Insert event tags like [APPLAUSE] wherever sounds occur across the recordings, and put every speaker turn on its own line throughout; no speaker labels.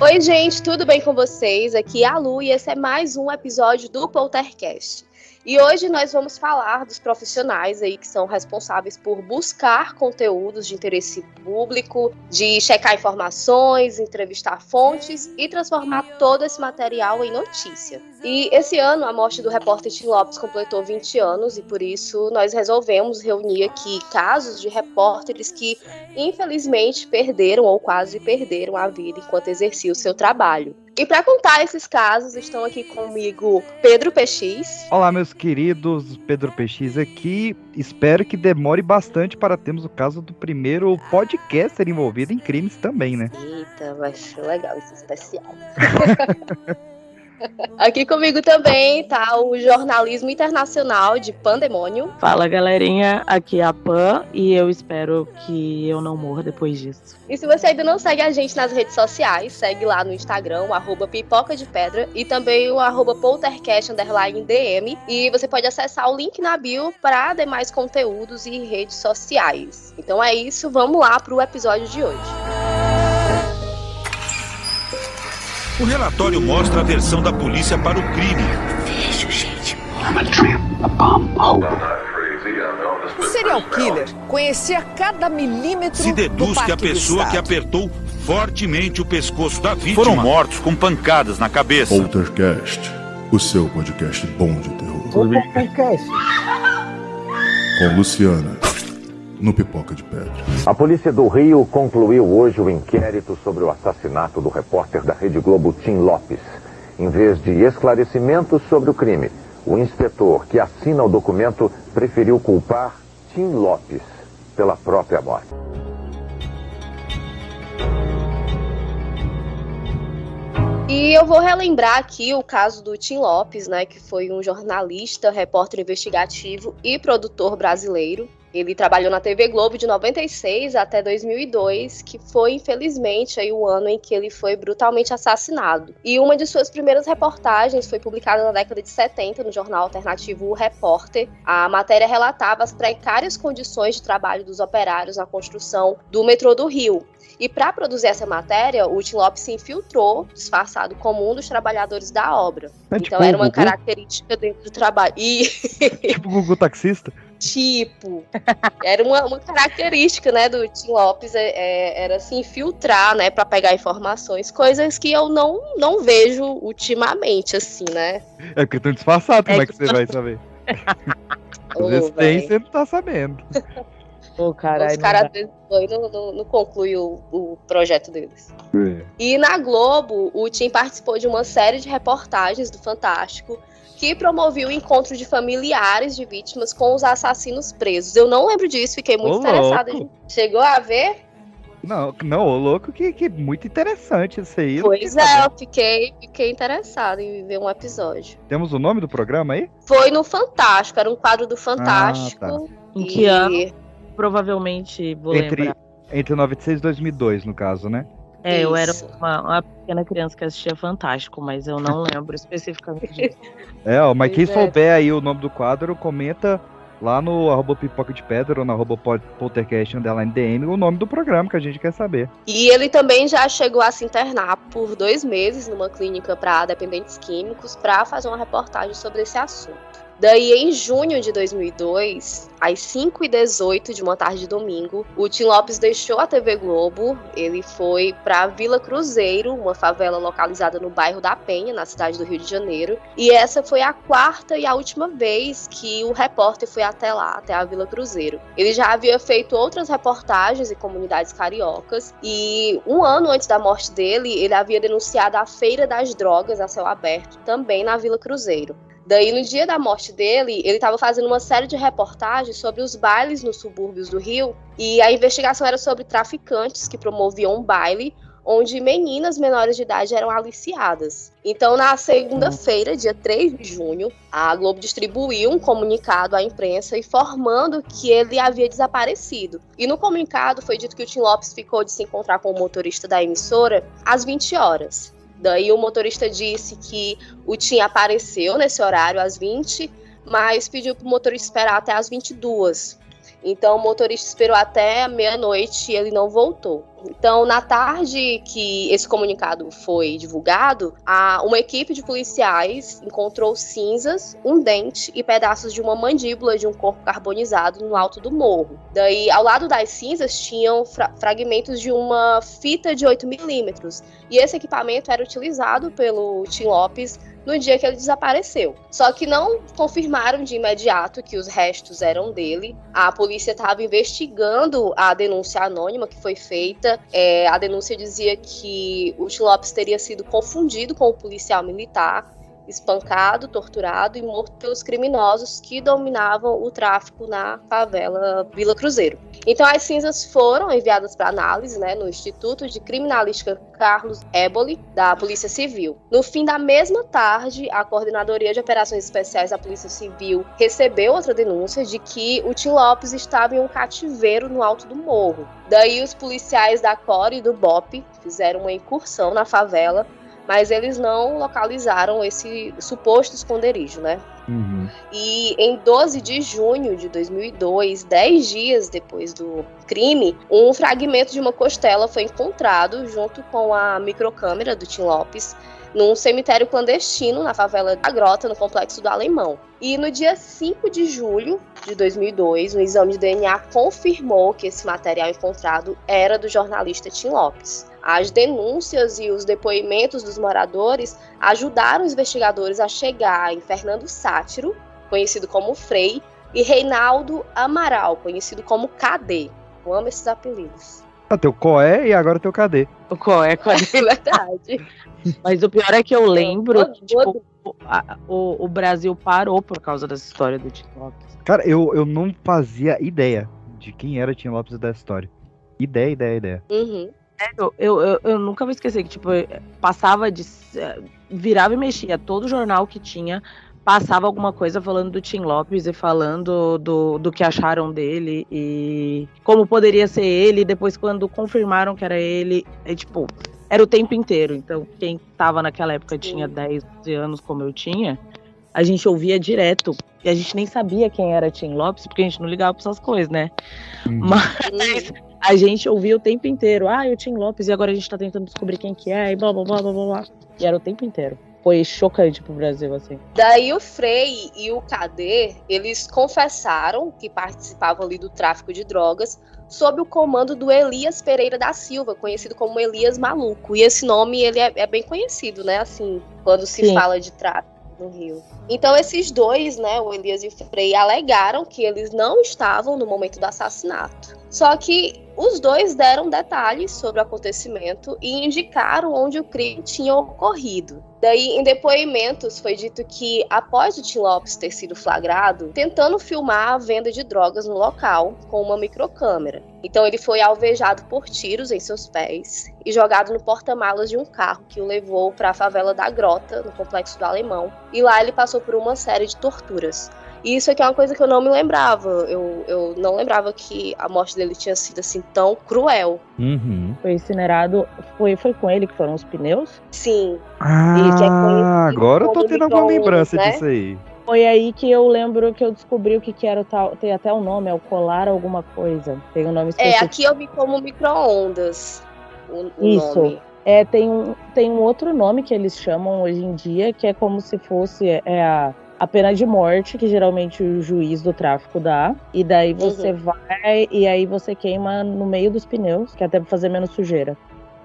Oi, gente, tudo bem com vocês? Aqui é a Lu e esse é mais um episódio do Poltercast. E hoje nós vamos falar dos profissionais aí que são responsáveis por buscar conteúdos de interesse público, de checar informações, entrevistar fontes e transformar todo esse material em notícia. E esse ano a morte do repórter Tim Lopes completou 20 anos e por isso nós resolvemos reunir aqui casos de repórteres que infelizmente perderam ou quase perderam a vida enquanto exerciam o seu trabalho. E para contar esses casos, estão aqui comigo Pedro PX.
Olá, meus queridos, Pedro PX aqui. Espero que demore bastante para termos o caso do primeiro podcaster envolvido em crimes também, né?
Eita, vai ser legal esse especial. [LAUGHS] Aqui comigo também tá o jornalismo internacional de Pandemônio.
Fala galerinha, aqui é a Pan e eu espero que eu não morra depois disso.
E se você ainda não segue a gente nas redes sociais, segue lá no Instagram, o arroba pipoca de pedra e também o arroba poltercast DM. E você pode acessar o link na bio para demais conteúdos e redes sociais. Então é isso, vamos lá pro episódio de hoje.
O relatório mostra a versão da polícia para o crime.
Vejo, gente.
O serial killer conhecia cada milímetro
Se deduz que a pessoa que apertou fortemente o pescoço da vítima foram mortos com pancadas na cabeça.
Poltercast, o seu podcast bom de terror. Poltercast. Com Luciana no Pipoca de Pedra.
A polícia do Rio concluiu hoje o inquérito sobre o assassinato do repórter da Rede Globo Tim Lopes. Em vez de esclarecimentos sobre o crime, o inspetor que assina o documento preferiu culpar Tim Lopes pela própria morte.
E eu vou relembrar aqui o caso do Tim Lopes, né, que foi um jornalista, repórter investigativo e produtor brasileiro. Ele trabalhou na TV Globo de 96 até 2002, que foi infelizmente aí o ano em que ele foi brutalmente assassinado. E uma de suas primeiras reportagens foi publicada na década de 70 no jornal alternativo O Repórter. A matéria relatava as precárias condições de trabalho dos operários na construção do metrô do Rio. E para produzir essa matéria, o Tim Lopes se infiltrou, disfarçado como um dos trabalhadores da obra. É então tipo era uma Gugu? característica dentro do trabalho. E... [LAUGHS]
tipo o Gugu taxista?
Tipo. Era uma, uma característica, né, do Tim Lopes, é, é, era se infiltrar, né, para pegar informações, coisas que eu não, não vejo ultimamente, assim, né.
É porque estão disfarçados, como é que, que você vai saber? [LAUGHS] Às vezes tem, você não tá sabendo.
Oh, carai, Os caras não, não, não conclui o, o, projeto deles. É. E na Globo, o Tim participou de uma série de reportagens do Fantástico que promovia o encontro de familiares de vítimas com os assassinos presos. Eu não lembro disso, fiquei muito Ô, interessada. Louco. Chegou a ver?
Não, não, ô louco, que, que muito interessante isso aí.
Pois é, eu fiquei, fiquei interessada em ver um episódio.
Temos o nome do programa aí?
Foi no Fantástico, era um quadro do Fantástico. Ah, tá.
Em que ano? Provavelmente vou
entre,
lembrar.
Entre 96 e 2002, no caso, né?
É, Isso. eu era uma, uma, pequena criança que assistia Fantástico, mas eu não lembro especificamente disso. [LAUGHS]
É, ó, mas quem é. souber aí o nome do quadro, comenta lá no arroba pipoca de pedra ou no arroba poltercast underline DM o nome do programa que a gente quer saber.
E ele também já chegou a se internar por dois meses numa clínica para dependentes químicos para fazer uma reportagem sobre esse assunto. Daí, em junho de 2002, às 5h18 de uma tarde de domingo, o Tim Lopes deixou a TV Globo. Ele foi para Vila Cruzeiro, uma favela localizada no bairro da Penha, na cidade do Rio de Janeiro. E essa foi a quarta e a última vez que o repórter foi até lá, até a Vila Cruzeiro. Ele já havia feito outras reportagens em comunidades cariocas. E um ano antes da morte dele, ele havia denunciado a Feira das Drogas a céu aberto, também na Vila Cruzeiro. Daí, no dia da morte dele, ele estava fazendo uma série de reportagens sobre os bailes nos subúrbios do Rio, e a investigação era sobre traficantes que promoviam um baile onde meninas menores de idade eram aliciadas. Então, na segunda-feira, dia 3 de junho, a Globo distribuiu um comunicado à imprensa informando que ele havia desaparecido. E no comunicado foi dito que o Tim Lopes ficou de se encontrar com o motorista da emissora às 20 horas. Daí o motorista disse que o Tim apareceu nesse horário às 20, mas pediu para o motorista esperar até às 22. Então o motorista esperou até meia-noite e ele não voltou. Então, na tarde que esse comunicado foi divulgado, a, uma equipe de policiais encontrou cinzas, um dente e pedaços de uma mandíbula de um corpo carbonizado no alto do morro. Daí, ao lado das cinzas, tinham fra fragmentos de uma fita de 8 milímetros. E esse equipamento era utilizado pelo Tim Lopes no dia que ele desapareceu. Só que não confirmaram de imediato que os restos eram dele. A polícia estava investigando a denúncia anônima que foi feita. É, a denúncia dizia que o Lopes teria sido confundido com o policial militar espancado, torturado e morto pelos criminosos que dominavam o tráfico na favela Vila Cruzeiro. Então as cinzas foram enviadas para análise né, no Instituto de Criminalística Carlos Éboli, da Polícia Civil. No fim da mesma tarde, a Coordenadoria de Operações Especiais da Polícia Civil recebeu outra denúncia de que o Tim Lopes estava em um cativeiro no alto do morro. Daí os policiais da COR e do BOP fizeram uma incursão na favela mas eles não localizaram esse suposto esconderijo, né?
Uhum.
E em 12 de junho de 2002, 10 dias depois do crime, um fragmento de uma costela foi encontrado junto com a microcâmera do Tim Lopes num cemitério clandestino na favela da Grota, no complexo do Alemão. E no dia 5 de julho de 2002, um exame de DNA confirmou que esse material encontrado era do jornalista Tim Lopes. As denúncias e os depoimentos dos moradores ajudaram os investigadores a chegar em Fernando Sátiro, conhecido como Frei, e Reinaldo Amaral, conhecido como KD. Eu amo esses apelidos.
Ah, teu Coé e agora teu KD.
O Coé, Coé. [LAUGHS]
É verdade.
Mas o pior é que eu lembro que, tipo, a, o, o Brasil parou por causa dessa história do Tim Lopes.
Cara, eu, eu não fazia ideia de quem era Tim Lopes dessa história. Ideia, ideia, ideia.
Uhum.
Eu, eu, eu, eu, nunca vou esquecer que, tipo, passava de. virava e mexia. Todo jornal que tinha passava alguma coisa falando do Tim Lopes e falando do, do que acharam dele e como poderia ser ele. Depois, quando confirmaram que era ele, é tipo. Era o tempo inteiro. Então, quem tava naquela época tinha 10 anos, como eu tinha, a gente ouvia direto. E a gente nem sabia quem era Tim Lopes, porque a gente não ligava pra essas coisas, né?
Uhum.
Mas a gente ouvia o tempo inteiro, ah, o Tim Lopes, e agora a gente tá tentando descobrir quem que é, e blá blá blá blá blá blá. E era o tempo inteiro. Foi chocante pro Brasil, assim.
Daí o Frei e o KD, eles confessaram que participavam ali do tráfico de drogas sob o comando do Elias Pereira da Silva, conhecido como Elias Maluco. E esse nome, ele é, é bem conhecido, né, assim, quando se Sim. fala de tráfico no Rio. Então esses dois, né, o Elias e o Frei, alegaram que eles não estavam no momento do assassinato. Só que os dois deram detalhes sobre o acontecimento e indicaram onde o crime tinha ocorrido. Daí, em depoimentos, foi dito que após o Tim Lopes ter sido flagrado, tentando filmar a venda de drogas no local com uma microcâmera. Então, ele foi alvejado por tiros em seus pés e jogado no porta-malas de um carro que o levou para a favela da Grota, no complexo do Alemão. E lá ele passou por uma série de torturas. E isso aqui é uma coisa que eu não me lembrava. Eu, eu não lembrava que a morte dele tinha sido assim tão cruel.
Uhum.
Foi incinerado. Foi, foi com ele que foram os pneus?
Sim.
Ah, é agora eu tô tendo alguma lembrança né? disso aí.
Foi aí que eu lembro que eu descobri o que, que era o tal. Tem até o um nome, é o colar alguma coisa. Tem o um nome
específico. É, aqui eu vi como micro-ondas.
Isso.
Nome.
É, tem, um, tem um outro nome que eles chamam hoje em dia, que é como se fosse é a a pena de morte, que geralmente o juiz do tráfico dá. E daí você uhum. vai e aí você queima no meio dos pneus, que é até pra fazer menos sujeira.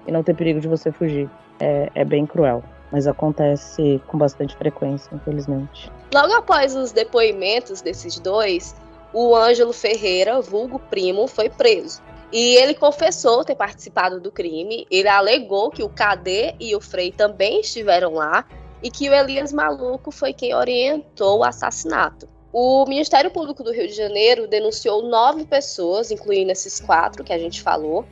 E não ter perigo de você fugir. É, é bem cruel. Mas acontece com bastante frequência, infelizmente.
Logo após os depoimentos desses dois, o Ângelo Ferreira, vulgo primo, foi preso. E ele confessou ter participado do crime. Ele alegou que o KD e o Frei também estiveram lá e que o Elias Maluco foi quem orientou o assassinato. O Ministério Público do Rio de Janeiro denunciou nove pessoas, incluindo esses quatro que a gente falou,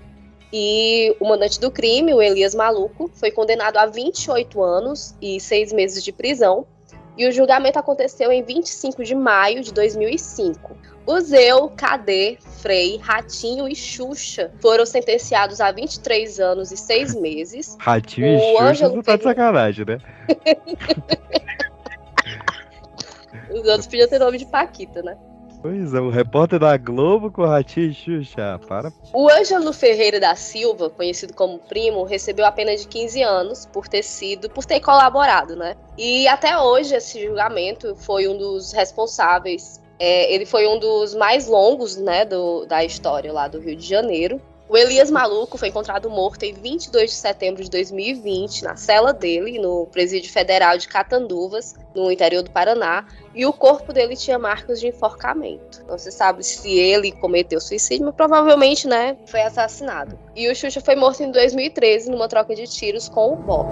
e o mandante do crime, o Elias Maluco, foi condenado a 28 anos e seis meses de prisão. E o julgamento aconteceu em 25 de maio de 2005. O Zeu, Cadê, Frei, Ratinho e Xuxa foram sentenciados a 23 anos e 6 [LAUGHS] meses.
Ratinho o e Xuxa Ângelo não tá de sacanagem, né? [LAUGHS]
Os outros podiam ter nome de Paquita, né?
Pois é, o repórter da Globo com o Ratinho Xuxa, para.
O Ângelo Ferreira da Silva, conhecido como Primo, recebeu a pena de 15 anos por ter sido, por ter colaborado, né? E até hoje esse julgamento foi um dos responsáveis. É, ele foi um dos mais longos, né, do, da história lá do Rio de Janeiro. O Elias Maluco foi encontrado morto em 22 de setembro de 2020, na cela dele, no Presídio Federal de Catanduvas, no interior do Paraná, e o corpo dele tinha marcas de enforcamento. Não se sabe se ele cometeu suicídio, mas provavelmente, né, foi assassinado. E o Xuxa foi morto em 2013 numa troca de tiros com o Bob.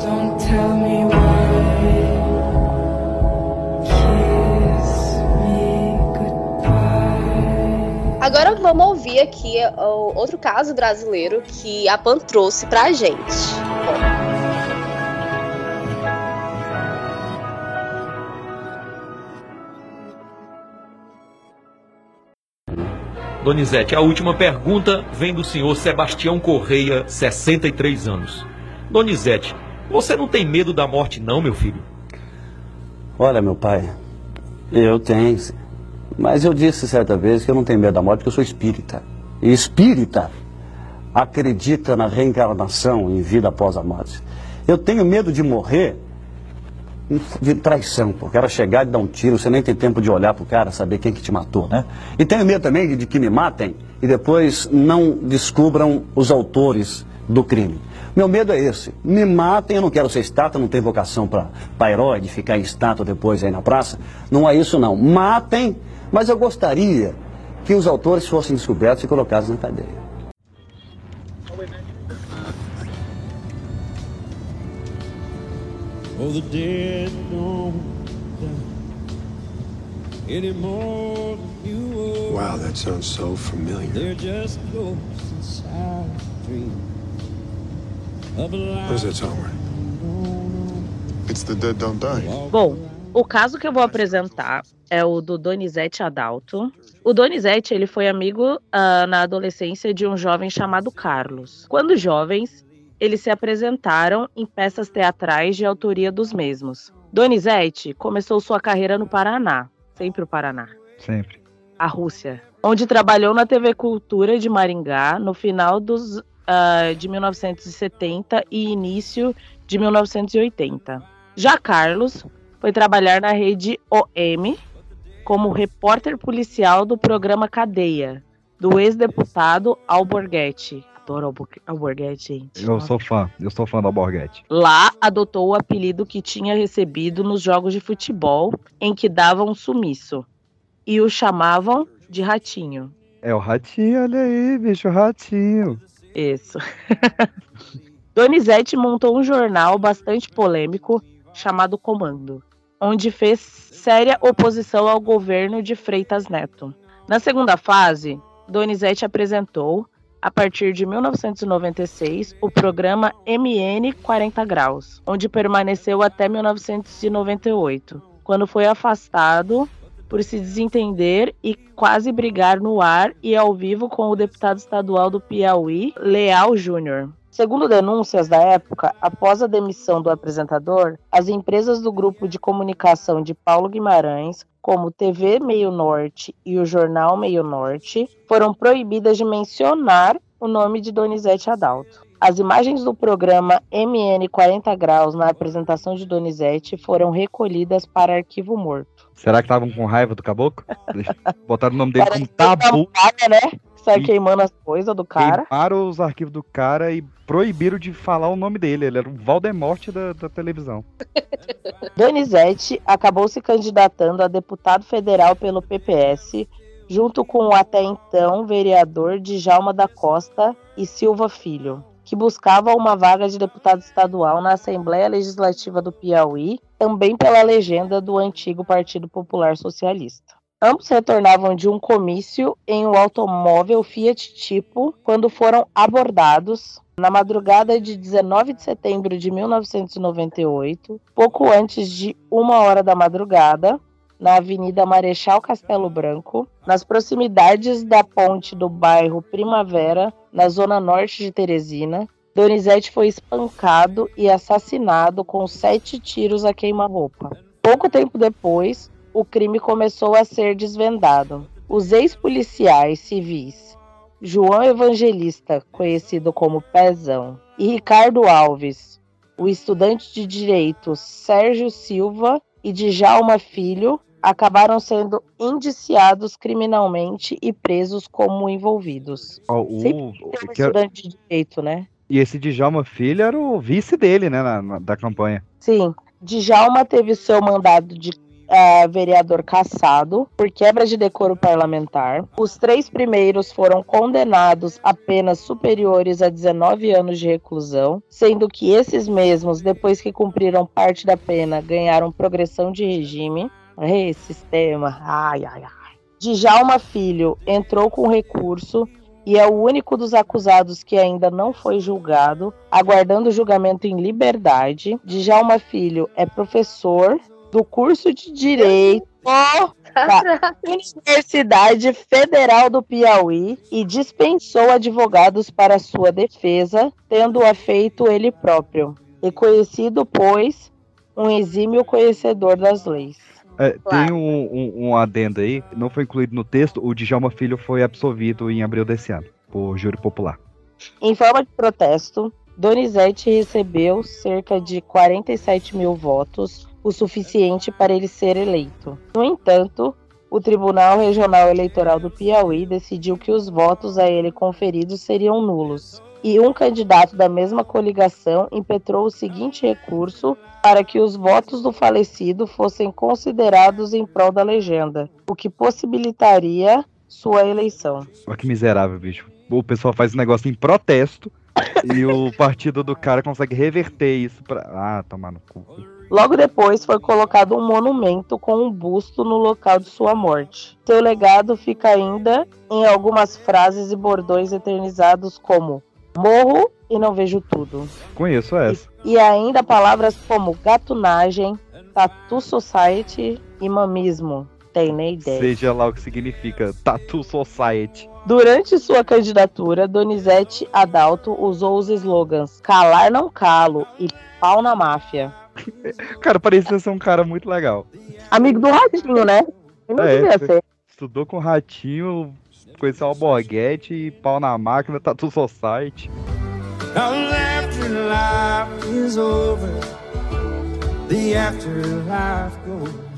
Agora vamos ouvir aqui o outro caso brasileiro que a Pan trouxe pra gente.
Donizete, a última pergunta vem do senhor Sebastião Correia, 63 anos. Donizete, você não tem medo da morte, não, meu filho?
Olha, meu pai, eu tenho. Mas eu disse certa vez que eu não tenho medo da morte, porque eu sou espírita. E espírita acredita na reencarnação em vida após a morte. Eu tenho medo de morrer de traição, porque era chegar e dar um tiro, você nem tem tempo de olhar pro cara, saber quem que te matou, né? E tenho medo também de que me matem e depois não descubram os autores do crime. Meu medo é esse. Me matem, eu não quero ser estátua, não tenho vocação para herói, de ficar em estátua depois aí na praça. Não é isso não. Matem mas eu gostaria que os autores fossem descobertos e colocados na cadeia. Oh, the dead don't
anymore you Wow, that sounds so familiar. They're just ghosts inside dream of a What is that song,
It's the dead don't die. Bom, o caso que eu vou apresentar é o do Donizete Adalto. O Donizete ele foi amigo uh, na adolescência de um jovem chamado Carlos. Quando jovens, eles se apresentaram em peças teatrais de autoria dos mesmos. Donizete começou sua carreira no Paraná, sempre o Paraná.
Sempre.
A Rússia, onde trabalhou na TV Cultura de Maringá no final dos, uh, de 1970 e início de 1980. Já Carlos foi trabalhar na rede OM como repórter policial do programa Cadeia, do ex-deputado Alborguete. Adoro Alborguete, gente.
Eu sou fã, eu sou fã do Alborguete.
Lá adotou o apelido que tinha recebido nos jogos de futebol, em que davam um sumiço. E o chamavam de Ratinho.
É o Ratinho, olha aí, bicho, o Ratinho.
Isso. [LAUGHS] Donizete montou um jornal bastante polêmico chamado Comando onde fez séria oposição ao governo de Freitas Neto. Na segunda fase, Donizete apresentou, a partir de 1996, o programa MN 40 Graus, onde permaneceu até 1998, quando foi afastado por se desentender e quase brigar no ar e ao vivo com o deputado estadual do Piauí, Leal Júnior. Segundo denúncias da época, após a demissão do apresentador, as empresas do grupo de comunicação de Paulo Guimarães, como TV Meio Norte e o Jornal Meio Norte, foram proibidas de mencionar o nome de Donizete Adalto. As imagens do programa MN 40 Graus na apresentação de Donizete foram recolhidas para arquivo morto.
Será que estavam com raiva do caboclo? Botaram o nome dele como tabu.
né? Sai queimando as coisas do cara.
Queimaram os arquivos do cara e proibiram de falar o nome dele. Ele era o Valdemorte da, da televisão. [LAUGHS]
Donizete acabou se candidatando a deputado federal pelo PPS, junto com o até então vereador Djalma da Costa e Silva Filho, que buscava uma vaga de deputado estadual na Assembleia Legislativa do Piauí, também pela legenda do antigo Partido Popular Socialista. Ambos retornavam de um comício em um automóvel Fiat Tipo quando foram abordados na madrugada de 19 de setembro de 1998, pouco antes de uma hora da madrugada, na Avenida Marechal Castelo Branco, nas proximidades da ponte do bairro Primavera, na zona norte de Teresina. Donizete foi espancado e assassinado com sete tiros a queima-roupa. Pouco tempo depois, o crime começou a ser desvendado. Os ex-policiais civis João Evangelista, conhecido como Pezão, e Ricardo Alves, o estudante de direito Sérgio Silva e Djalma Filho, acabaram sendo indiciados criminalmente e presos como envolvidos.
Ó, o-
Sempre tem um
que-
estudante de direito, né?
E esse Djalma Filho era o vice dele, né, na- na- da campanha.
Sim, Djalma teve seu mandado de eh, vereador cassado por quebra de decoro parlamentar. Os três primeiros foram condenados a penas superiores a 19 anos de reclusão, sendo que esses mesmos, depois que cumpriram parte da pena, ganharam progressão de regime. Ei, sistema, ai, ai, ai. Djalma Filho entrou com recurso e é o único dos acusados que ainda não foi julgado, aguardando julgamento em liberdade. Djalma Filho é professor do curso de Direito da Universidade Federal do Piauí e dispensou advogados para sua defesa, tendo-a feito ele próprio. Reconhecido, pois, um exímio conhecedor das leis.
É,
Claro.
Tem um, um, um adendo aí, não foi incluído no texto, o Djalma Filho foi absolvido em abril desse ano, por júri popular.
Em forma de protesto, Donizete recebeu cerca de 47 mil votos, o suficiente para ele ser eleito. No entanto, o Tribunal Regional Eleitoral do Piauí decidiu que os votos a ele conferidos seriam nulos. E um candidato da mesma coligação impetrou o seguinte recurso para que os votos do falecido fossem considerados em prol da legenda, o que possibilitaria sua eleição.
Olha que miserável, bicho. O pessoal faz um negócio em protesto e o partido do cara consegue reverter isso pra. Ah, tomar no cu.
Logo depois foi colocado um monumento com um busto no local de sua morte. Seu legado fica ainda em algumas frases e bordões eternizados como morro e não vejo tudo.
Conheço essa.
E ainda palavras como gatunagem, tatu society e mamismo. Tem nem ideia.
Seja lá o que significa Tattoo Society.
Durante sua candidatura, Donizete Adalto usou os slogans calar não calo e pau na máfia. [LAUGHS]
Cara, parecia ser um cara muito legal.
Amigo do Ratinho, né? Não
É,
devia ser.
Estudou com ratinho, conheceu o Alborguete e pau na máquina, Tattoo Society.
Now after life is over, the afterlife goes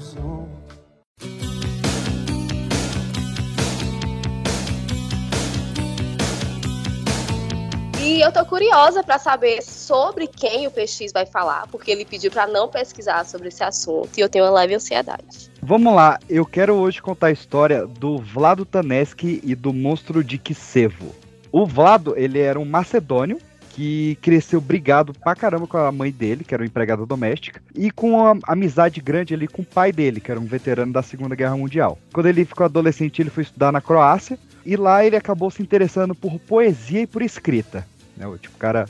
E eu tô curiosa pra saber sobre quem o PX vai falar, porque ele pediu pra não pesquisar sobre esse assunto e eu tenho uma leve ansiedade.
Vamos lá, eu quero hoje contar a história do Vlado Taneski e do monstro de Kisevo. O Vlado, ele era um macedônio que cresceu brigado pra caramba com a mãe dele, que era uma empregada doméstica, e com uma amizade grande ali com o pai dele, que era um veterano da Segunda Guerra Mundial. Quando ele ficou adolescente, ele foi estudar na Croácia, e lá ele acabou se interessando por poesia e por escrita. Né? O tipo, cara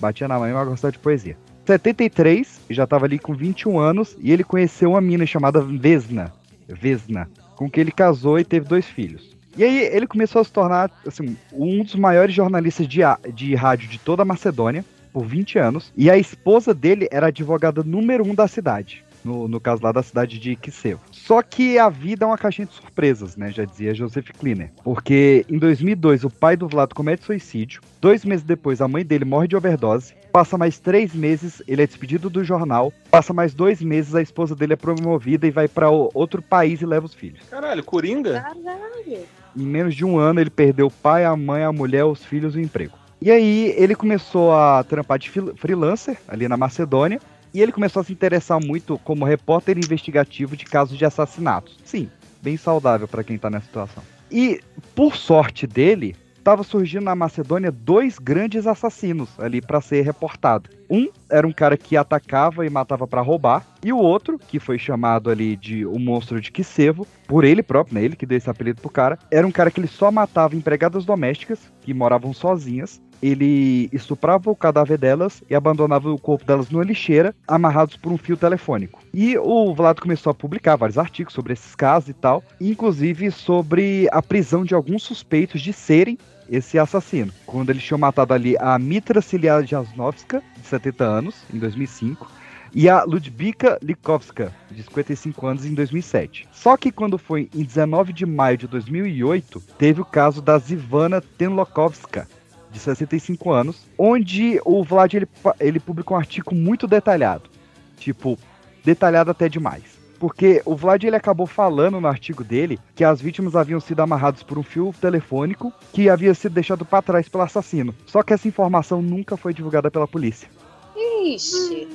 batia na mãe, mas gostava de poesia. 73, já estava ali com 21 anos, e ele conheceu uma mina chamada Vesna, Vesna, com que ele casou e teve dois filhos. E aí ele começou a se tornar assim, um dos maiores jornalistas de, de rádio de toda a Macedônia, por 20 anos, e a esposa dele era advogada número um da cidade. No, no caso lá da cidade de Kisevo. Só que a vida é uma caixinha de surpresas, né? Já dizia Joseph Klinner. Porque em 2002 o pai do Vlado comete suicídio. Dois meses depois a mãe dele morre de overdose. Passa mais três meses, ele é despedido do jornal. Passa mais dois meses, a esposa dele é promovida e vai para outro país e leva os filhos.
Caralho, Coringa?
Caralho.
Em menos de um ano, ele perdeu o pai, a mãe, a mulher, os filhos e o emprego. E aí, ele começou a trampar de freelancer ali na Macedônia. E ele começou a se interessar muito como repórter investigativo de casos de assassinatos. Sim, bem saudável para quem tá nessa situação. E, por sorte dele, estava surgindo na Macedônia dois grandes assassinos ali para ser reportado. Um era um cara que atacava e matava para roubar, e o outro, que foi chamado ali de o monstro de Kisevo, por ele próprio, né, ele que deu esse apelido pro cara, era um cara que ele só matava empregadas domésticas que moravam sozinhas. Ele estuprava o cadáver delas e abandonava o corpo delas numa lixeira, amarrados por um fio telefônico. E o Vlado começou a publicar vários artigos sobre esses casos e tal, inclusive sobre a prisão de alguns suspeitos de serem esse assassino. Quando eles tinham matado ali a Mitra Ciliada Jasnovska, de 70 anos, em 2005, e a Ludwika Likovska, de 55 anos, em 2007. Só que quando foi em 19 de maio de 2008, teve o caso da Zivana Tenlokovska, de 65 anos, onde o Vlad ele, ele publicou um artigo muito detalhado. Tipo, detalhado até demais. Porque o Vlad ele acabou falando no artigo dele que as vítimas haviam sido amarradas por um fio telefônico que havia sido deixado para trás pelo assassino. Só que essa informação nunca foi divulgada pela polícia.
Ixi.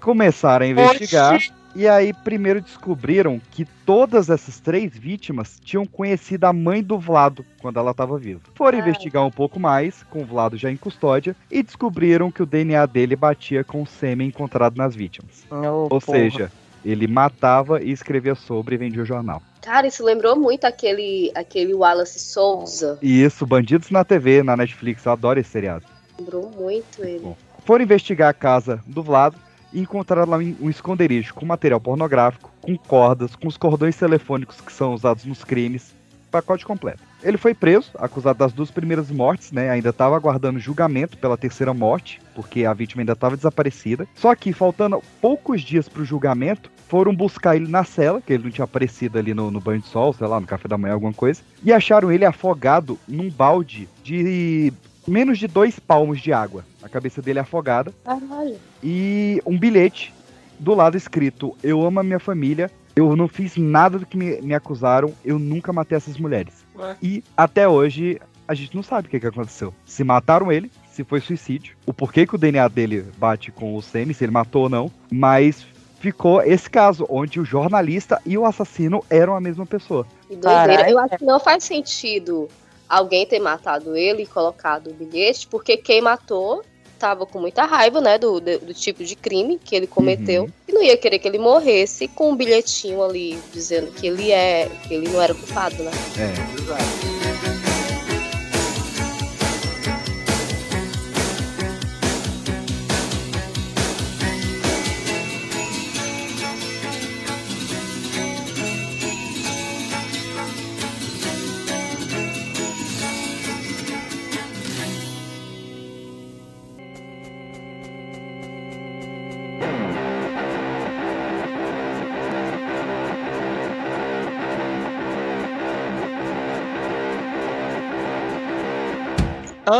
Começaram a investigar. Oxi. E aí, primeiro descobriram que todas essas três vítimas tinham conhecido a mãe do Vlado quando ela estava viva. Foram Ai. investigar um pouco mais, com o Vlado já em custódia, e descobriram que o DNA dele batia com o sêmen encontrado nas vítimas. Oh, Ou porra. seja, ele matava e escrevia sobre e vendia o jornal.
Cara, isso lembrou muito aquele, aquele Wallace Souza.
Isso, Bandidos na TV, na Netflix. Eu adoro esse seriado.
Lembrou muito ele. Bom,
foram investigar a casa do Vlado e encontraram lá um esconderijo com material pornográfico, com cordas, com os cordões telefônicos que são usados nos crimes, pacote completo. Ele foi preso, acusado das duas primeiras mortes, né? Ainda estava aguardando julgamento pela terceira morte, porque a vítima ainda estava desaparecida. Só que, faltando poucos dias para o julgamento, foram buscar ele na cela, que ele não tinha aparecido ali no, no, banho de sol, sei lá, no café da manhã, alguma coisa, e acharam ele afogado num balde de menos de dois palmos de água. A cabeça dele é afogada.
Caralho.
E um bilhete do lado escrito: Eu amo a minha família, eu não fiz nada do que me, me acusaram, eu nunca matei essas mulheres. Ué? E até hoje a gente não sabe o que, que aconteceu. Se mataram ele, se foi suicídio, o porquê que o DNA dele bate com o Semi, se ele matou ou não, mas ficou esse caso, onde o jornalista e o assassino eram a mesma pessoa.
Que doideira. Eu acho que não faz sentido alguém ter matado ele e colocado o bilhete, porque quem matou tava com muita raiva, né, do, do, do tipo de crime que ele cometeu uhum. e não ia querer que ele morresse com um bilhetinho ali dizendo que ele é, que ele não era culpado, né?
É, exato.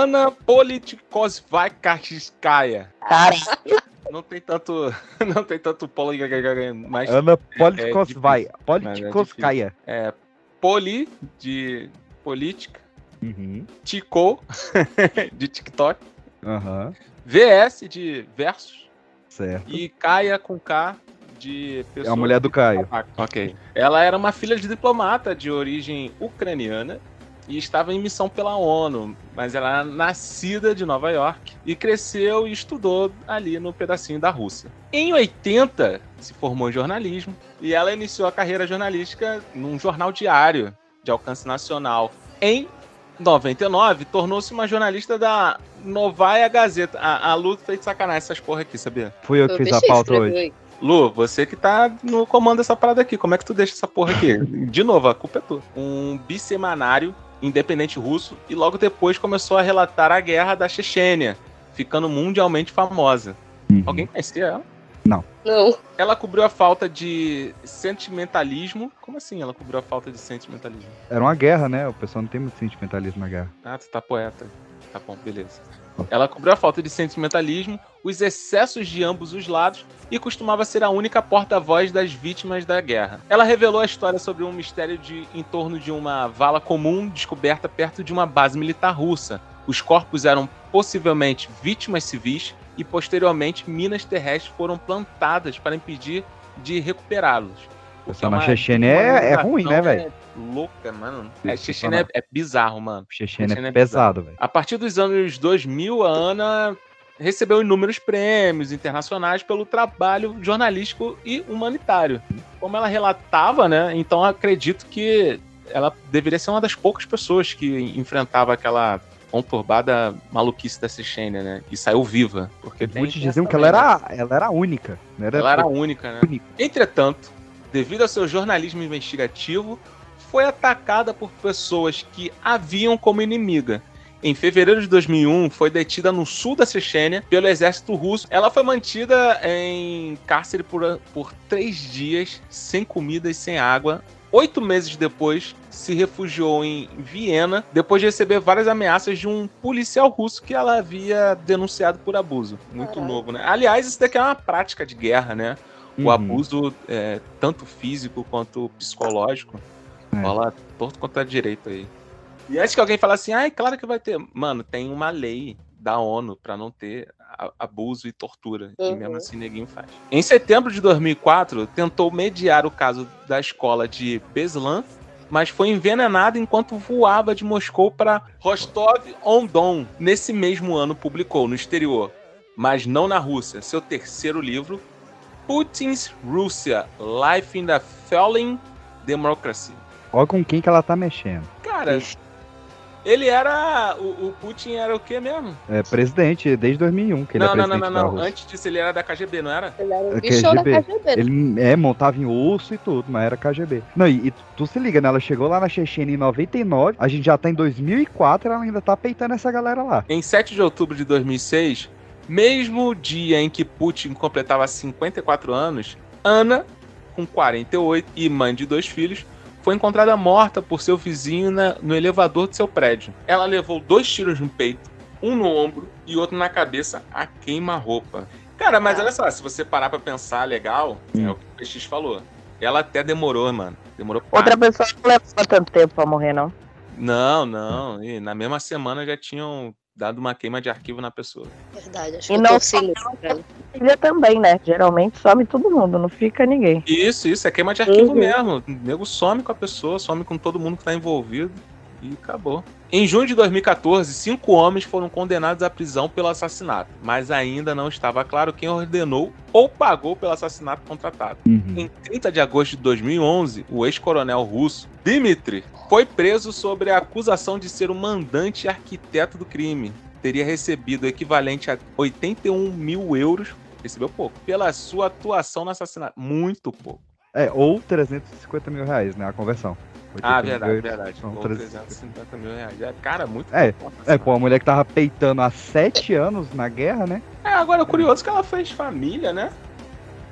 Ana Politkovskaya.
Cara.
Não tem tanto. [LAUGHS] Não tem tanto poli.
Mas, Ana Politkovskaya. É, Politkovskaya.
É, é, poli de política.
Uhum.
Tico [LAUGHS] de TikTok.
Uhum.
VS de versus.
Certo.
E Kaia com K de
pessoa. É a mulher do Caio.
Ok. Ela era uma filha de diplomata de origem ucraniana e estava em missão pela ONU, mas ela era nascida de Nova York e cresceu e estudou ali no pedacinho da Rússia. Em 80, se formou em jornalismo e ela iniciou a carreira jornalística num jornal diário de alcance nacional. Em 99, tornou-se uma jornalista da Novaya Gazeta. A, a Lu fez sacanagem essas porra aqui, sabia?
Fui eu que fiz a pauta hoje.
Lu, você que tá no comando dessa parada aqui, como é que tu deixa essa porra aqui? De novo, a culpa é tua. Um bissemanário independente russo e logo depois começou a relatar a guerra da Chechênia, ficando mundialmente famosa. Uhum. Alguém conhecia ela?
Não.
Não.
Ela cobriu a falta de sentimentalismo. Como assim ela cobriu a falta de sentimentalismo?
Era uma guerra, né? O pessoal não tem muito sentimentalismo na guerra.
Ah, tu tá poeta. Tá bom, beleza. Ela cobriu a falta de sentimentalismo, os excessos de ambos os lados e costumava ser a única porta-voz das vítimas da guerra. Ela revelou a história sobre um mistério de, em torno de uma vala comum descoberta perto de uma base militar russa. Os corpos eram possivelmente vítimas civis e posteriormente minas terrestres foram plantadas para impedir de recuperá-los.
Essa na Chechênia é, é ruim, né, velho?
Louca, mano. É, Chechênia é, é, bizarro, mano.
Chechênia, é, é pesado, velho.
A partir dos anos 2000, a Ana recebeu inúmeros prêmios internacionais pelo trabalho jornalístico e humanitário. Como ela relatava, né? Então acredito que ela deveria ser uma das poucas pessoas que enfrentava aquela conturbada maluquice da Chechênia, né? E saiu viva. Porque
Muitos diziam que ela era, ela era única.
Era ela era única, né? Única. Entretanto, devido ao seu jornalismo investigativo, foi atacada por pessoas que a viam como inimiga em fevereiro de 2001, foi detida no sul da Chechênia pelo exército russo. Ela foi mantida em cárcere por, por três dias, sem comida e sem água. Oito meses depois, se refugiou em Viena, depois de receber várias ameaças de um policial russo que ela havia denunciado por abuso. Muito
Caralho.
novo, né? Aliás, isso daqui é uma prática de guerra, né? O
Uhum.
abuso, é, tanto físico quanto psicológico,
É.
rola torto contra direito aí. E antes que alguém fale assim, ah, é claro que vai ter. Mano, tem uma lei da ONU pra não ter abuso e tortura. E
Uhum.
mesmo assim ninguém faz. Em setembro de 2004, tentou mediar o caso da escola de Beslan, mas foi envenenado enquanto voava de Moscou para Rostov-on-Don. Nesse mesmo ano publicou no exterior, mas não na Rússia, seu terceiro livro, Putin's Russia: Life in the Falling Democracy.
Olha com quem que ela tá mexendo.
Cara, ele era. O, o Putin era o quê mesmo?
É presidente desde 2001 que ele
não,
é
não, não,
presidente
não,
da
não.
Rússia.
Antes disso ele era da KGB, não era?
Ele era um
É
bichão da
KGB.
KGB.
Ele é, montava em urso e tudo, mas era KGB. Não, e, e tu se liga, né? Ela chegou lá na Chechênia em 99, a gente já tá em 2004 e ela ainda tá peitando essa galera lá.
Em 7 de outubro de 2006, mesmo dia em que Putin completava 54 anos, Ana, com 48 e mãe de dois filhos, foi encontrada morta por seu vizinho na- no elevador de seu prédio. Ela levou dois tiros no peito, um no ombro e outro na cabeça a queima-roupa. Cara, mas olha só, se você parar pra pensar legal, é o que o PX falou. Ela até demorou, mano. Demorou pra
Outra pessoa não leva tanto tempo pra morrer, não.
Não, não. E na mesma semana já tinham dado uma queima de arquivo na pessoa.
Verdade, acho
E
que eu
não. Filha também, né? Geralmente some todo mundo, não fica ninguém.
Isso, isso, é queima de arquivo
Uhum.
mesmo. O nego some com a pessoa, some com todo mundo que tá envolvido e acabou. Em junho de 2014, cinco homens foram condenados à prisão pelo assassinato, mas ainda não estava claro quem ordenou ou pagou pelo assassinato contratado. Em 30 de agosto de 2011, o ex-coronel russo Dmitry foi preso sobre a acusação de ser o mandante e arquiteto do crime. Teria recebido o equivalente a 81 mil euros, recebeu pouco, pela sua atuação no assassinato. Muito pouco.
É, ou 350 mil reais, né? A conversão.
Ah,
80
verdade, verdade.
São
Ou
300.
350 mil reais. É, cara, muito
É, é, pô, a mulher que tava peitando há sete anos na guerra, né?
É, agora o curioso é que ela fez família, né?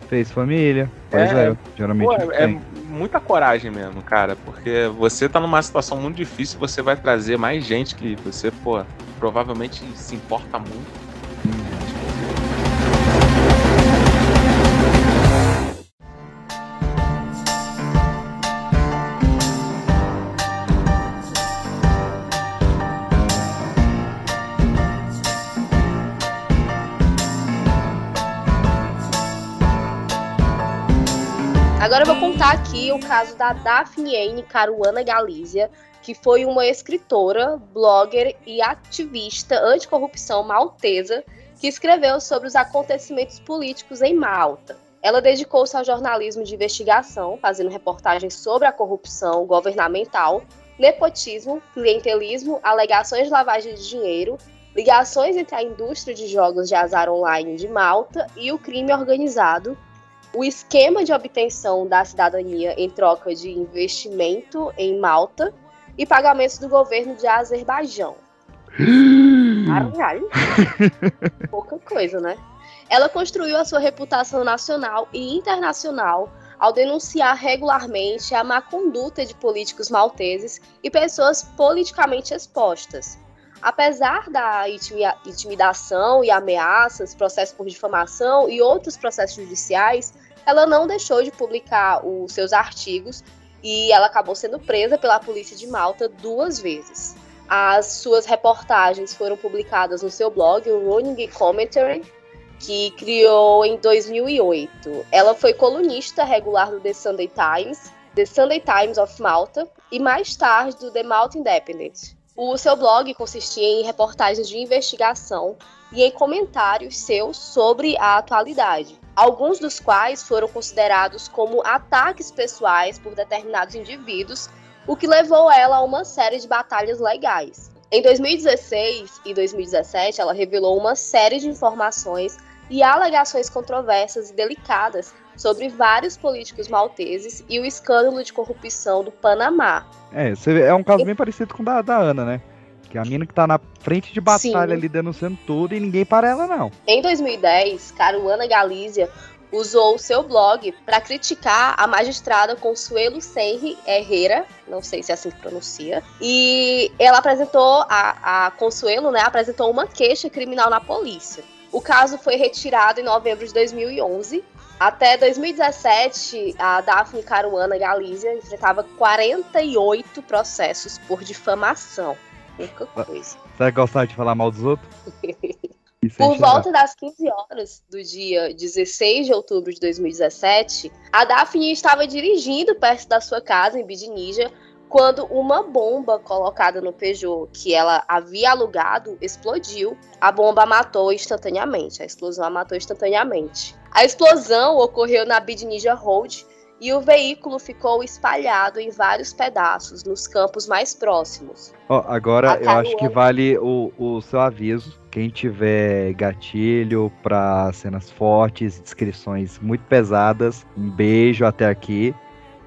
Fez família. Pois
É,
é, geralmente
Pô, é, é muita coragem mesmo, cara. Porque você tá numa situação muito difícil, você vai trazer mais gente que você, pô, provavelmente se importa muito.
Caso da Daphne N. Caruana Galizia, que foi uma escritora, blogger e ativista anticorrupção maltesa que escreveu sobre os acontecimentos políticos em Malta. Ela dedicou-se ao jornalismo de investigação, fazendo reportagens sobre a corrupção governamental, nepotismo, clientelismo, alegações de lavagem de dinheiro, ligações entre a indústria de jogos de azar online de Malta e o crime organizado, o esquema de obtenção da cidadania em troca de investimento em Malta e pagamentos do governo de Azerbaijão. Caralho. [LAUGHS] Pouca coisa, né? Ela construiu a sua reputação nacional e internacional ao denunciar regularmente a má conduta de políticos malteses e pessoas politicamente expostas. Apesar da intimi- intimidação e ameaças, processos por difamação e outros processos judiciais, ela não deixou de publicar os seus artigos e ela acabou sendo presa pela polícia de Malta duas vezes. As suas reportagens foram publicadas no seu blog, o Running Commentary, que criou em 2008. Ela foi colunista regular do The Sunday Times, The Sunday Times of Malta e mais tarde do The Malta Independent. O seu blog consistia em reportagens de investigação e em comentários seus sobre a atualidade, alguns dos quais foram considerados como ataques pessoais por determinados indivíduos, o que levou ela a uma série de batalhas legais. Em 2016 e 2017, ela revelou uma série de informações e alegações controversas e delicadas sobre vários políticos malteses e o escândalo de corrupção do Panamá.
É, é um caso bem parecido com o da, da Ana, né? Que é a mina que tá na frente de batalha
Sim.
ali denunciando tudo e ninguém para ela, não.
Em 2010, Caruana Galícia usou o seu blog para criticar a magistrada Consuelo Senri Herrera, não sei se é assim que pronuncia, e ela apresentou, a, a Consuelo, né, apresentou uma queixa criminal na polícia. O caso foi retirado em novembro de 2011. Até 2017, a Daphne Caruana Galícia enfrentava 48 processos por difamação. Pouca coisa.
Você gostava de falar mal dos outros? [LAUGHS] Isso
Por volta das 15 horas do dia 16 de outubro de 2017, a Daphne estava dirigindo perto da sua casa em Bidinija quando uma bomba colocada no Peugeot que ela havia alugado explodiu. A bomba matou instantaneamente, a explosão a matou instantaneamente. A explosão ocorreu na Bidinija Road e o veículo ficou espalhado em vários pedaços nos campos mais próximos.
Ó, agora eu acho que vale o, o seu aviso. Quem tiver gatilho pra cenas fortes, descrições muito pesadas, um beijo até aqui,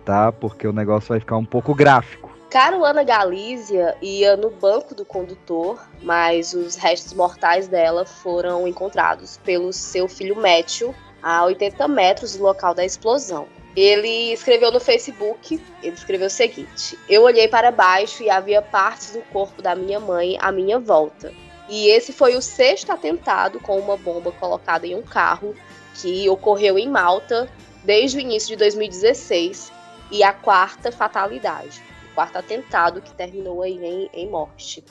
tá? Porque o negócio vai ficar um pouco gráfico.
Caruana Galícia ia no banco do condutor, mas os restos mortais dela foram encontrados pelo seu filho Matthew a 80 metros do local da explosão. Ele escreveu no Facebook, ele escreveu o seguinte: Eu olhei para baixo e havia partes do corpo da minha mãe à minha volta. E esse foi o sexto atentado com uma bomba colocada em um carro que ocorreu em Malta desde o início de 2016 e a quarta fatalidade, o quarto atentado que terminou aí em, em morte.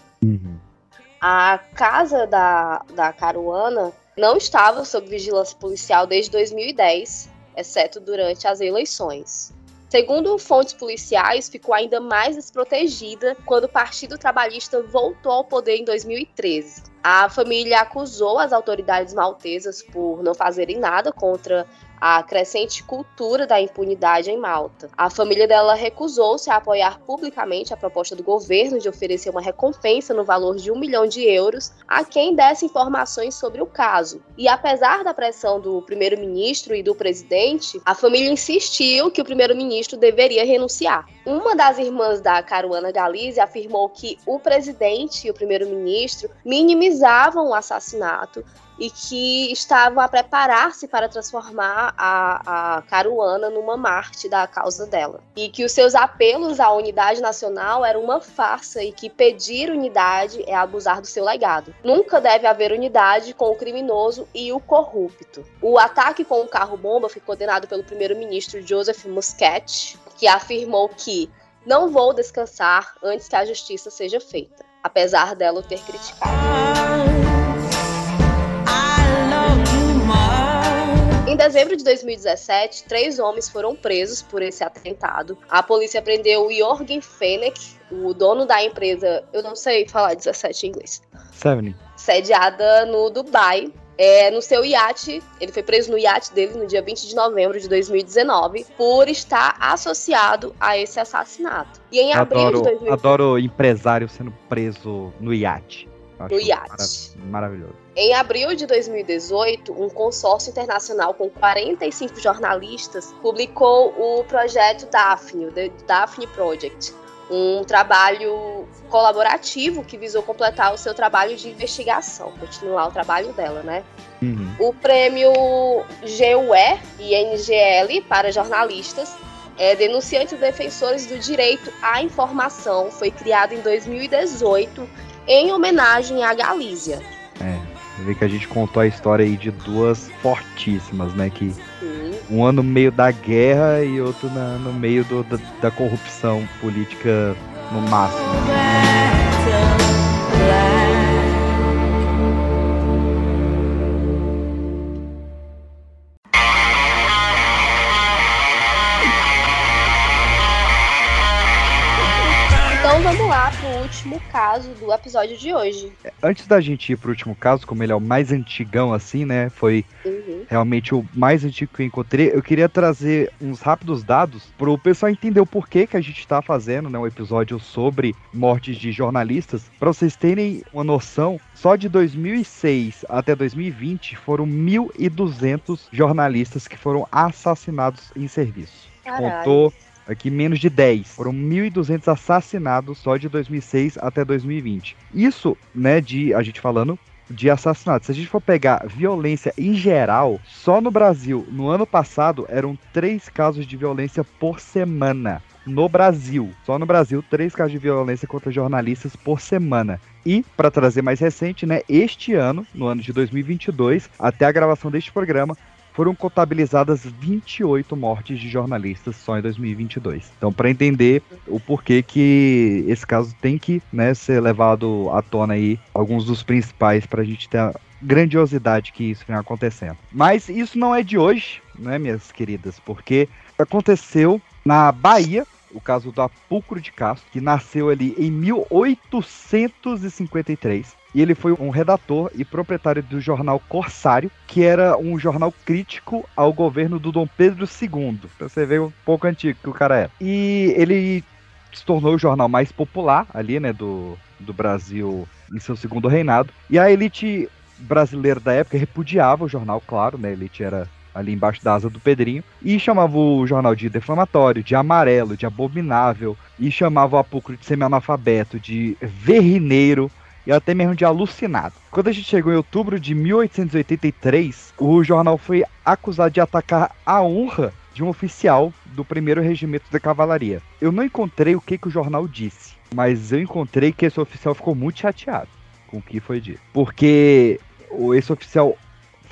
A casa da, da Caruana não estava sob vigilância policial desde 2010, exceto durante as eleições. Segundo fontes policiais, ficou ainda mais desprotegida quando o Partido Trabalhista voltou ao poder em 2013. A família acusou as autoridades maltesas por não fazerem nada contra a crescente cultura da impunidade em Malta. A família dela recusou-se a apoiar publicamente a proposta do governo de oferecer uma recompensa no valor de um milhão de euros a quem desse informações sobre o caso. E apesar da pressão do primeiro-ministro e do presidente, a família insistiu que o primeiro-ministro deveria renunciar. Uma das irmãs da Caruana Galícia afirmou que o presidente e o primeiro-ministro minimizavam o assassinato e que estavam a preparar-se para transformar a, a Caruana numa Marte da causa dela. E que os seus apelos à unidade nacional eram uma farsa e que pedir unidade é abusar do seu legado. Nunca deve haver unidade com o criminoso e o corrupto. O ataque com o carro-bomba foi condenado pelo primeiro-ministro Joseph Muscat, que afirmou que não vou descansar antes que a justiça seja feita, apesar dela o ter criticado. Em dezembro de 2017, três homens foram presos por esse atentado. A polícia prendeu o Jorgen Fenech, o dono da empresa, eu não sei falar 17 em inglês,
Seven.
sediada no Dubai. É, no seu iate, ele foi preso no iate dele no dia 20 de novembro de 2019 por estar associado a esse assassinato. E em abril de
Adoro,
2019,
adoro empresário sendo preso no iate. Acho
No iate.
marav- maravilhoso.
Em abril de 2018, um consórcio internacional com 45 jornalistas publicou o projeto Daphne, o The Daphne Project, um trabalho colaborativo que visou completar o seu trabalho de investigação, continuar o trabalho dela, né?
Uhum.
O prêmio GUE e NGL para jornalistas, é, denunciantes e defensores do direito à informação, foi criado em 2018 em homenagem à Galícia.
É, você vê que a gente contou a história aí de duas fortíssimas, né? Que
Sim.
um ano no meio da guerra e outro na- no meio do- da, da corrupção política no máximo.
Último caso do episódio de hoje.
Antes da gente ir pro último caso, como ele é o mais antigão assim, né? Foi
Uhum.
realmente o mais antigo que eu encontrei. Eu queria trazer uns rápidos dados pro pessoal entender o porquê que a gente tá fazendo, né, um episódio sobre mortes de jornalistas. Pra vocês terem uma noção, só de 2006 até 2020 foram 1.200 jornalistas que foram assassinados em serviço.
Caralho.
Contou aqui menos de 10. Foram 1.200 assassinados só de 2006 até 2020. Isso, né, de a gente falando de assassinatos. Se a gente for pegar violência em geral, só no Brasil, no ano passado, eram três casos de violência por semana. No Brasil, só no Brasil, três casos de violência contra jornalistas por semana. E, para trazer mais recente, né, este ano, no ano de 2022, até a gravação deste programa, foram contabilizadas 28 mortes de jornalistas só em 2022. Então, para entender o porquê que esse caso tem que né, ser levado à tona aí, alguns dos principais para a gente ter a grandiosidade que isso vem acontecendo. Mas isso não é de hoje, né, minhas queridas, porque aconteceu na Bahia, o caso do Apulcro de Castro, que nasceu ali em 1853. E ele foi um redator e proprietário do jornal Corsário, que era um jornal crítico ao governo do Dom Pedro II. Pra você ver um pouco antigo que o cara é. E ele se tornou o jornal mais popular ali, né, do, do Brasil em seu segundo reinado. E a elite brasileira da época repudiava o jornal, claro, né? A elite era ali embaixo da asa do Pedrinho, e chamava o jornal de defamatório, de amarelo, de abominável, e chamava o Apúcro de semi-analfabeto, de verrineiro, e até mesmo de alucinado. Quando a gente chegou em outubro de 1883, o jornal foi acusado de atacar a honra de um oficial do primeiro regimento da cavalaria. Eu não encontrei o que, que o jornal disse, mas eu encontrei que esse oficial ficou muito chateado com o que foi dito. Porque esse oficial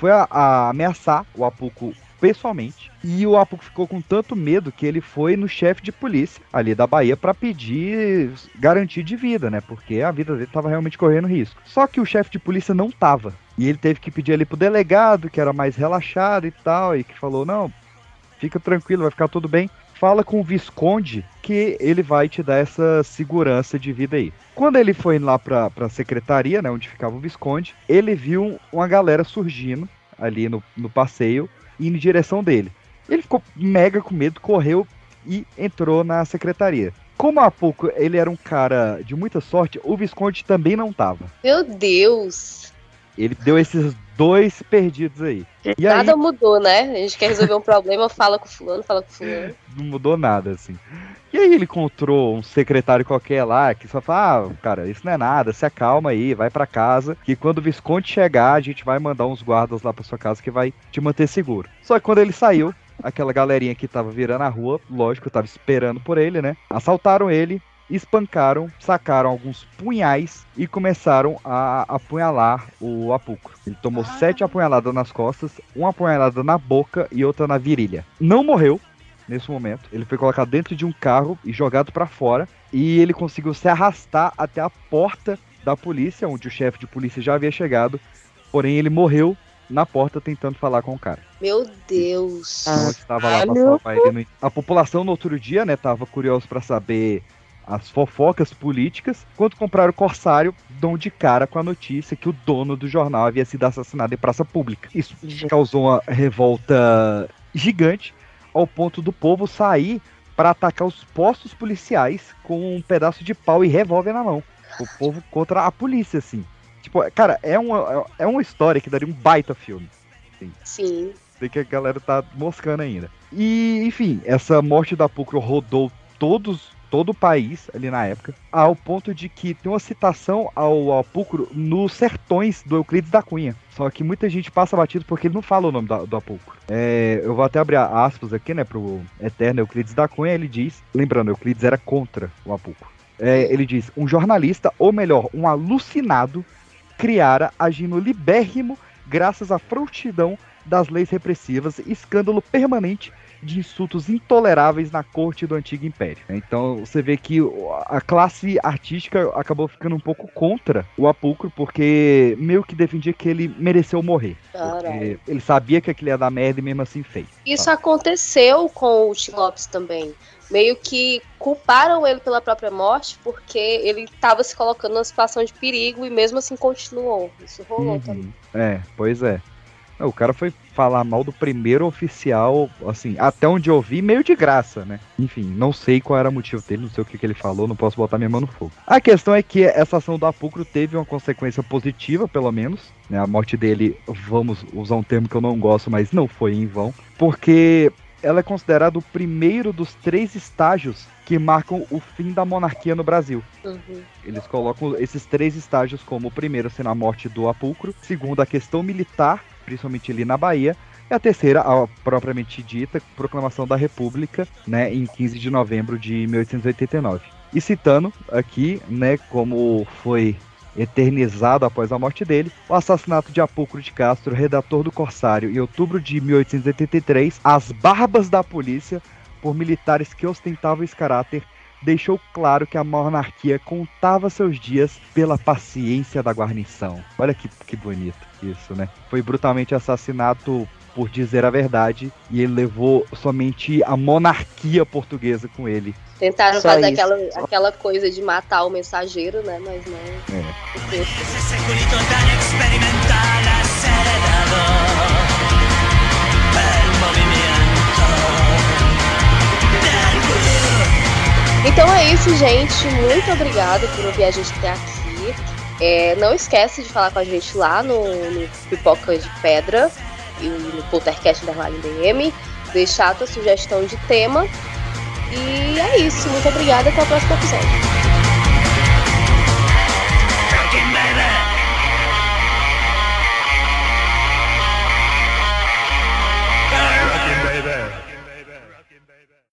foi a, a ameaçar o Apuco pessoalmente. E o Apuco ficou com tanto medo que ele foi no chefe de polícia ali da Bahia para pedir garantia de vida, né? Porque a vida dele estava realmente correndo risco. Só que o chefe de polícia não tava. E ele teve que pedir ali pro delegado, que era mais relaxado e tal, e que falou: "Não, fica tranquilo, vai ficar tudo bem". Fala com o Visconde que ele vai te dar essa segurança de vida aí. Quando ele foi lá pra, pra secretaria, né, onde ficava o Visconde, ele viu uma galera surgindo ali no, no passeio, indo em direção dele. Ele ficou mega com medo, correu e entrou na secretaria. Como há pouco ele era um cara de muita sorte, o Visconde também não tava.
Meu Deus!
Ele deu esses dois perdidos aí. E
Nada
aí,
mudou, né? A gente quer resolver um problema, fala com fulano, fala com fulano.
não mudou nada, assim. E aí ele encontrou um secretário qualquer lá que só fala, ah, cara, isso não é nada, se acalma aí, vai pra casa, que quando o Visconde chegar, a gente vai mandar uns guardas lá pra sua casa que vai te manter seguro. Só que quando ele saiu, aquela galerinha que tava virando a rua, lógico, tava esperando por ele, né? Assaltaram ele, espancaram, sacaram alguns punhais e começaram a apunhalar o Apuco. Ele tomou sete apunhaladas nas costas, uma apunhalada na boca e outra na virilha. Não morreu nesse momento. Ele foi colocado dentro de um carro e jogado para fora e ele conseguiu se arrastar até a porta da polícia, onde o chefe de polícia já havia chegado. Porém, ele morreu na porta tentando falar com o cara.
Meu Deus.
Então, estava lá pra salvar ele. A população no outro dia, né, tava curioso pra saber as fofocas políticas. Quando compraram o Corsário, dão de cara com a notícia que o dono do jornal havia sido assassinado em praça pública. Isso causou uma revolta gigante, ao ponto do povo sair para atacar os postos policiais com um pedaço de pau e revólver na mão. O povo contra a polícia, assim. Tipo, cara, é uma, é uma história que daria um baita filme.
Sim.
Sei que a galera tá moscando ainda. E, enfim, essa morte da Pucro rodou todos, todo o país ali na época, ao ponto de que tem uma citação ao Apulcro nos sertões do Euclides da Cunha. Só que muita gente passa batido porque ele não fala o nome da- do Apulcro. É, eu vou até abrir aspas aqui, né, pro eterno Euclides da Cunha, ele diz, lembrando, Euclides era contra o Apulcro. É, ele diz, um jornalista, ou melhor, um alucinado, criara agindo libérrimo graças à frouxidão das leis repressivas escândalo permanente de insultos intoleráveis na corte do antigo império. Então você vê que a classe artística acabou ficando um pouco contra o Apulcro, porque meio que defendia que ele mereceu morrer. Ele sabia que aquilo ia dar merda e mesmo assim fez.
Isso aconteceu com o Lopes também. Meio que culparam ele pela própria morte porque ele estava se colocando numa situação de perigo e mesmo assim continuou. Isso rolou
Uhum.
também.
É, pois é. Não, O cara foi falar mal do primeiro oficial, assim, até onde eu vi, meio de graça, né? Enfim, não sei qual era o motivo dele, não sei o que, que ele falou, não posso botar minha mão no fogo. A questão é que essa ação do Apulcro teve uma consequência positiva, pelo menos. Né? A morte dele, vamos usar um termo que eu não gosto, mas não foi em vão. Porque ela é considerada o primeiro dos três estágios que marcam o fim da monarquia no Brasil.
Uhum.
Eles colocam esses três estágios como o primeiro sendo a morte do Apulcro, segundo a questão militar, principalmente ali na Bahia, e a terceira, a propriamente dita, proclamação da República, né, em 15 de novembro de 1889. E citando aqui, né, como foi eternizado após a morte dele, o assassinato de Apulcro de Castro, redator do Corsário, em outubro de 1883, as barbas da polícia por militares que ostentavam esse caráter deixou claro que a monarquia contava seus dias pela paciência da guarnição. Olha que, que bonito isso, né? Foi brutalmente assassinado por dizer a verdade e ele levou somente a monarquia portuguesa com ele.
Tentaram
Só
fazer
isso.
aquela, aquela coisa de matar o mensageiro, né? Mas não.
É. Então é isso, gente. Muito obrigada por ouvir a gente até aqui. É, não esquece de falar com a gente lá no, no Pipoca de Pedra e no Poltercast da DM. Deixar a tua sugestão de tema. E é isso. Muito obrigada. Até o próximo episódio.